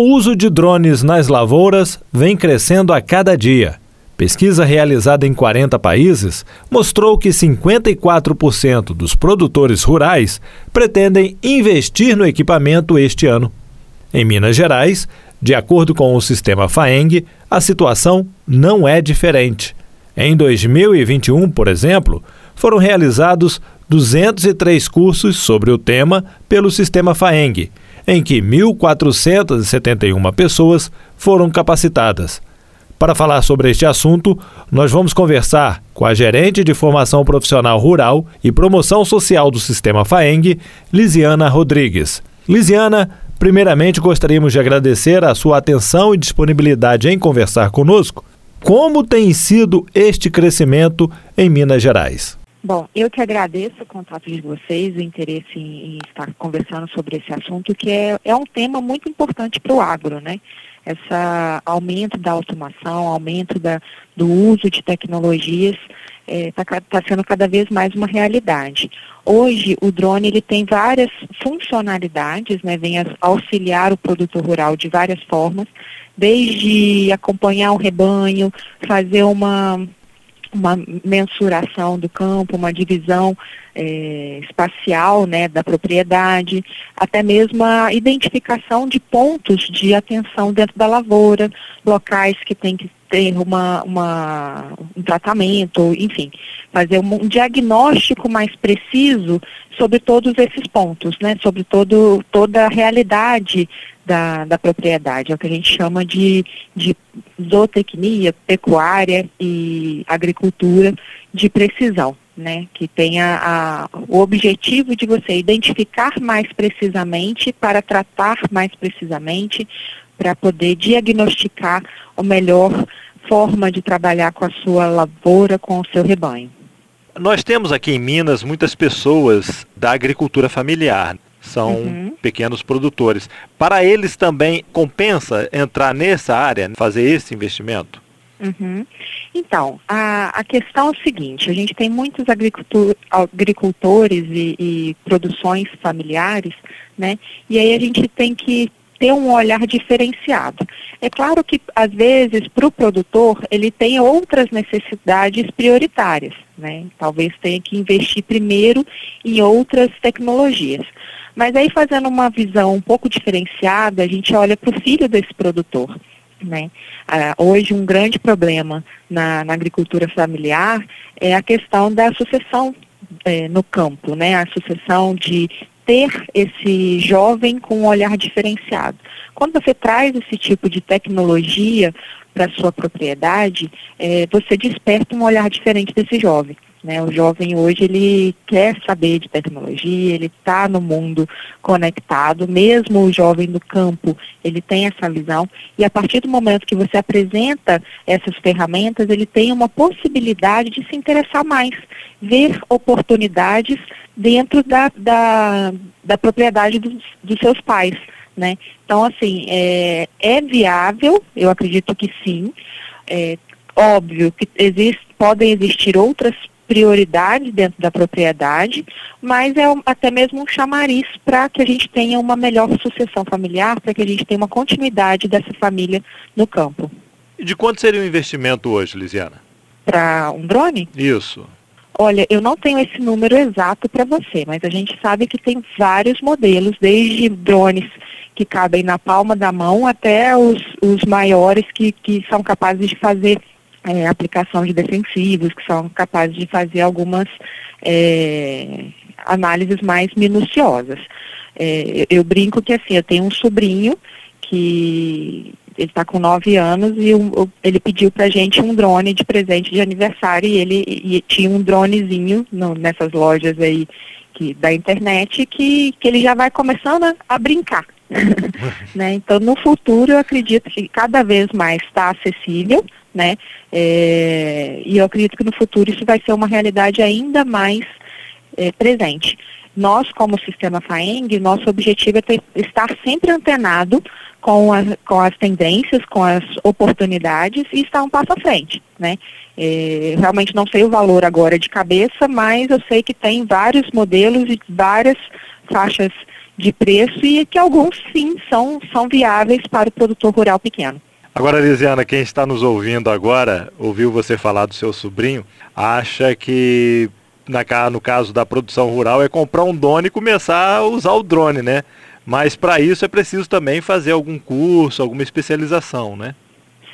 O uso de drones nas lavouras vem crescendo a cada dia. Pesquisa realizada em 40 países mostrou que 54% dos produtores rurais pretendem investir no equipamento este ano. Em Minas Gerais, de acordo com o sistema FAENG, a situação não é diferente. Em 2021, por exemplo, foram realizados 203 cursos sobre o tema pelo sistema FAENG em que 1.471 pessoas foram capacitadas. Para falar sobre este assunto, nós vamos conversar com a gerente de formação profissional rural e promoção social do Sistema FAENG, Lisiana Rodrigues. Lisiana, primeiramente gostaríamos de agradecer a sua atenção e disponibilidade em conversar conosco. Como tem sido este crescimento em Minas Gerais? Bom, eu que agradeço o contato de vocês, o interesse em, estar conversando sobre esse assunto, que é, é um tema muito importante para o agro, né? Esse aumento da automação, aumento da, do uso de tecnologias está é, tá, tá sendo cada vez mais uma realidade. Hoje, o drone ele tem várias funcionalidades, né, vem auxiliar o produtor rural de várias formas, desde acompanhar o rebanho, fazer uma uma mensuração do campo, uma divisão é, espacial né, da propriedade, até mesmo a identificação de pontos de atenção dentro da lavoura, locais que tem que ter uma, uma, um tratamento, enfim, fazer um, um, diagnóstico mais preciso sobre todos esses pontos, né, sobre todo, toda a realidade da, da propriedade, é o que a gente chama de, de zootecnia, pecuária e agricultura de precisão. Né, que tenha a, o objetivo de você identificar mais precisamente para tratar mais precisamente, para poder diagnosticar a melhor forma de trabalhar com a sua lavoura, com o seu rebanho. Nós temos aqui em Minas muitas pessoas da agricultura familiar são uhum. pequenos produtores. Para eles também compensa entrar nessa área, fazer esse investimento? Uhum. Então, a, a questão é o seguinte, a gente tem muitos agricultor, agricultores e, e produções familiares, né? E aí a gente tem que ter um olhar diferenciado. É claro que, às vezes, para o produtor, ele tem outras necessidades prioritárias, né? Talvez tenha que investir primeiro em outras tecnologias. Mas aí fazendo uma visão um pouco diferenciada, a gente olha para o filho desse produtor. Né? Ah, hoje um grande problema na, na, agricultura familiar é a questão da sucessão é, no campo, né? a sucessão de ter esse jovem com um olhar diferenciado. Quando você traz esse tipo de tecnologia para sua propriedade, é, você desperta um olhar diferente desse jovem. Né? O jovem hoje ele quer saber de tecnologia, ele está no mundo conectado, mesmo o jovem do campo, ele tem essa visão e a partir do momento que você apresenta essas ferramentas, ele tem uma possibilidade de se interessar mais, ver oportunidades dentro da, da, da propriedade dos, dos seus pais. Né? Então, assim, é, é viável, eu acredito que sim. É, óbvio que existe, podem existir outras prioridade dentro da propriedade, mas é até mesmo um chamariz para que a gente tenha uma melhor sucessão familiar, para que a gente tenha uma continuidade dessa família no campo. E de quanto seria o investimento hoje, Lisiana? Para um drone? Isso. Olha, eu não tenho esse número exato para você, mas a gente sabe que tem vários modelos, desde drones que cabem na palma da mão até os, os maiores que, que são capazes de fazer é, aplicação de defensivos, que são capazes de fazer algumas é, análises mais minuciosas. É, eu brinco que assim, eu tenho um sobrinho que ele está com nove anos e um, ele pediu para a gente um drone de presente de aniversário e ele e tinha um dronezinho no, nessas lojas aí que, da internet que, que ele já vai começando a, a brincar. né? Então, no futuro, eu acredito que cada vez mais está acessível, né? É, e eu acredito que no futuro isso vai ser uma realidade ainda mais é, presente. Nós, como sistema FAENG, nosso objetivo é ter, estar sempre antenado com, a, com as tendências, com as oportunidades e estar um passo à frente. Né? É, realmente não sei o valor agora de cabeça, mas eu sei que tem vários modelos e várias faixas de preço e que alguns sim são, são viáveis para o produtor rural pequeno. Agora, Lisiana, quem está nos ouvindo agora, ouviu você falar do seu sobrinho, acha que na, no caso da produção rural é comprar um drone e começar a usar o drone, né? Mas para isso é preciso também fazer algum curso, alguma especialização, né?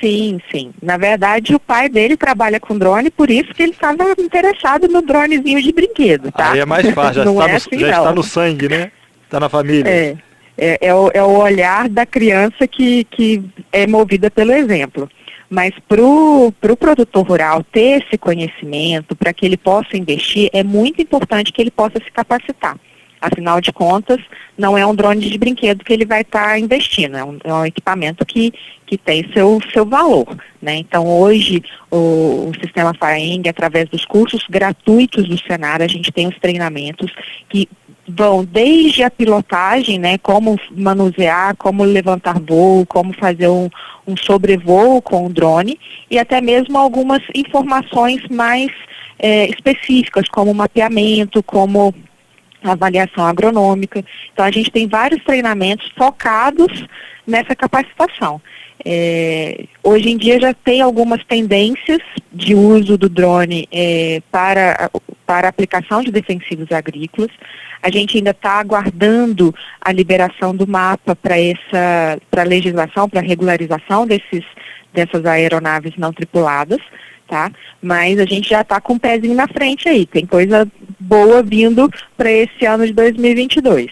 Sim, sim. Na verdade, o pai dele trabalha com drone, por isso que ele estava interessado no dronezinho de brinquedo, tá? Aí é mais fácil, já, está, é no, assim, já está no sangue, né? Está na família. É, é, é, o, é o olhar da criança que, que é movida pelo exemplo. Mas para o pro produtor rural ter esse conhecimento, para que ele possa investir, é muito importante que ele possa se capacitar. Afinal de contas, não é um drone de brinquedo que ele vai estar tá investindo, é um, é um, equipamento que, que tem seu, seu valor. Né? Então, hoje, o, o sistema FAENG, através dos cursos gratuitos do Senar, a gente tem os treinamentos que vão desde a pilotagem, né, como manusear, como levantar voo, como fazer um, um sobrevoo com o drone, e até mesmo algumas informações mais é, específicas, como mapeamento, como avaliação agronômica. Então, a gente tem vários treinamentos focados nessa capacitação. É, hoje em dia já tem algumas tendências de uso do drone é, para, para aplicação de defensivos agrícolas. A gente ainda está aguardando a liberação do mapa para essa para legislação, para regularização desses, dessas aeronaves não tripuladas tá? Mas a gente já está com o um pezinho na frente aí, tem coisa boa vindo para esse ano de 2022.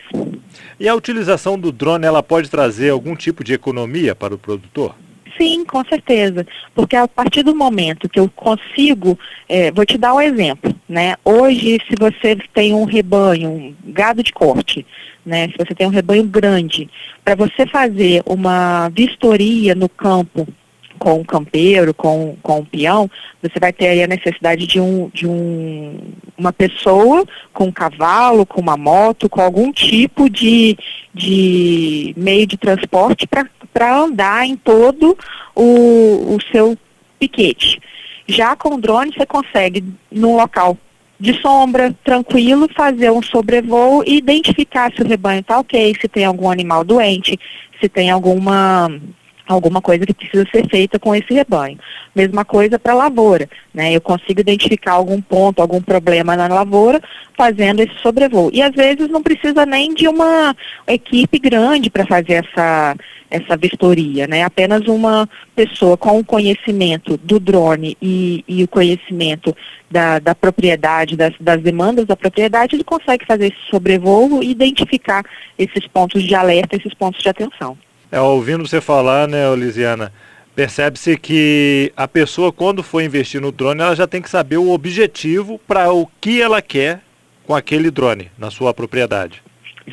E a utilização do drone, ela pode trazer algum tipo de economia para o produtor? Sim, com certeza. Porque a partir do momento que eu consigo, é, vou te dar um exemplo, né? Hoje, se você tem um rebanho, um gado de corte, né? Se você tem um rebanho grande, para você fazer uma vistoria no campo com um campeiro, com, com um peão, você vai ter aí a necessidade de, um, de um, uma pessoa com um cavalo, com uma moto, com algum tipo de, de meio de transporte para andar em todo o, o seu piquete. Já com o drone você consegue, num local de sombra, tranquilo, fazer um sobrevoo e identificar se o rebanho está ok, se tem algum animal doente, se tem alguma alguma coisa que precisa ser feita com esse rebanho. Mesma coisa para a lavoura, né? Eu consigo identificar algum ponto, algum problema na lavoura, fazendo esse sobrevoo. E às vezes não precisa nem de uma equipe grande para fazer essa, essa vistoria, né? Apenas uma pessoa com o conhecimento do drone e, e o conhecimento da, da propriedade, das, das demandas da propriedade, ele consegue fazer esse sobrevoo e identificar esses pontos de alerta, esses pontos de atenção. É, ouvindo você falar, né, Lisiana, percebe-se que a pessoa, quando for investir no drone, ela já tem que saber o objetivo para o que ela quer com aquele drone na sua propriedade.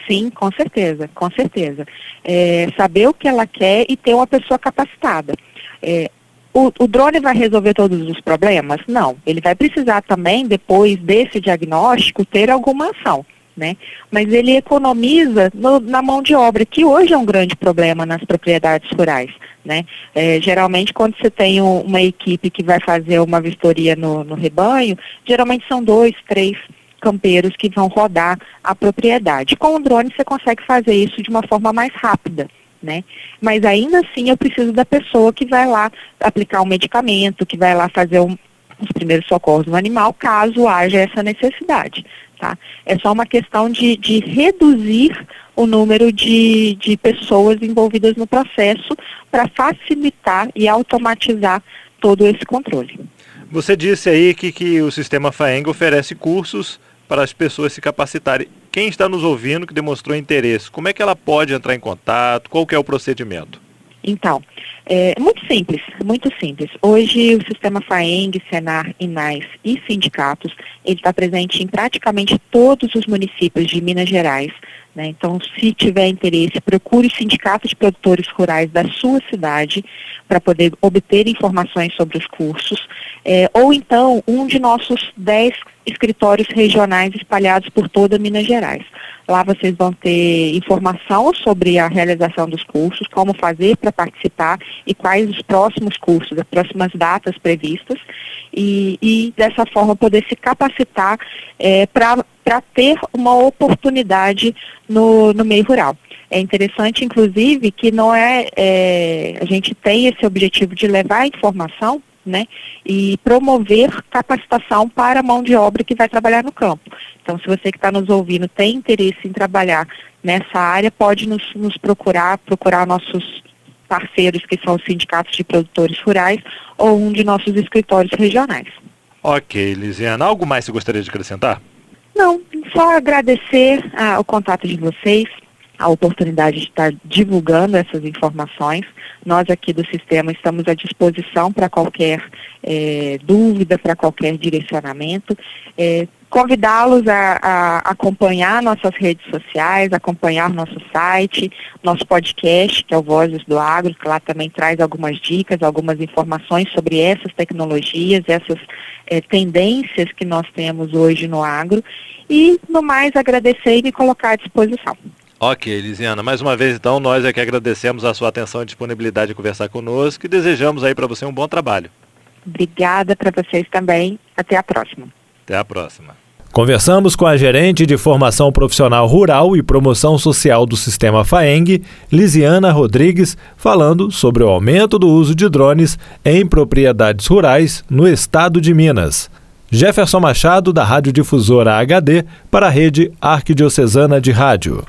Sim, com certeza, com certeza. É, saber o que ela quer e ter uma pessoa capacitada. É, o, o, drone vai resolver todos os problemas? Não. Ele vai precisar também, depois desse diagnóstico, ter alguma ação né? Mas ele economiza no, na mão de obra, que hoje é um grande problema nas propriedades rurais, né? É, geralmente, quando você tem um, uma equipe que vai fazer uma vistoria no, no rebanho, geralmente são dois, três campeiros que vão rodar a propriedade. Com o drone você consegue fazer isso de uma forma mais rápida. Né? Mas ainda assim eu preciso da pessoa que vai lá aplicar um medicamento, que vai lá fazer um, os primeiros socorros no animal, caso haja essa necessidade. Tá? É só uma questão de, de reduzir o número de, de pessoas envolvidas no processo para facilitar e automatizar todo esse controle. Você disse aí que, que o sistema FAENG oferece cursos para as pessoas se capacitarem. Quem está nos ouvindo que demonstrou interesse, como é que ela pode entrar em contato? Qual que é o procedimento? Então, é muito simples, muito simples. Hoje o sistema FAENG, Senar, INAIS e sindicatos, ele está presente em praticamente todos os municípios de Minas Gerais. Né? Então, se tiver interesse, procure o sindicato de produtores rurais da sua cidade para poder obter informações sobre os cursos, é, ou então um de nossos dez escritórios regionais espalhados por toda Minas Gerais. Lá vocês vão ter informação sobre a realização dos cursos, como fazer para participar e quais os próximos cursos, as próximas datas previstas, e, e dessa forma poder se capacitar é, para ter uma oportunidade no, no meio rural. É interessante, inclusive, que não é, é, a gente tem esse objetivo de levar a informação né, e promover capacitação para a mão de obra que vai trabalhar no campo. Então, se você que está nos ouvindo tem interesse em trabalhar nessa área, pode nos, nos procurar, procurar nossos parceiros que são os sindicatos de produtores rurais ou um de nossos escritórios regionais. Ok, Lisiana. Algo mais você gostaria de acrescentar? Não, só agradecer ah, o contato de vocês, a oportunidade de estar divulgando essas informações. Nós aqui do sistema estamos à disposição para qualquer é, dúvida, para qualquer direcionamento. É, Convidá-los a, a, acompanhar nossas redes sociais, acompanhar nosso site, nosso podcast, que é o Vozes do Agro, que lá também traz algumas dicas, algumas informações sobre essas tecnologias, essas é, tendências que nós temos hoje no agro. E, no mais, agradecer e me colocar à disposição. Ok, Lisiana, mais uma vez então nós é que agradecemos a sua atenção e disponibilidade de conversar conosco e desejamos aí para você um bom trabalho. Obrigada para vocês também. Até a próxima. Até a próxima. Conversamos com a gerente de formação profissional rural e promoção social do sistema FAENG, Lisiana Rodrigues, falando sobre o aumento do uso de drones em propriedades rurais no estado de Minas. Jefferson Machado, da Rádio Difusora HD, para a rede Arquidiocesana de Rádio.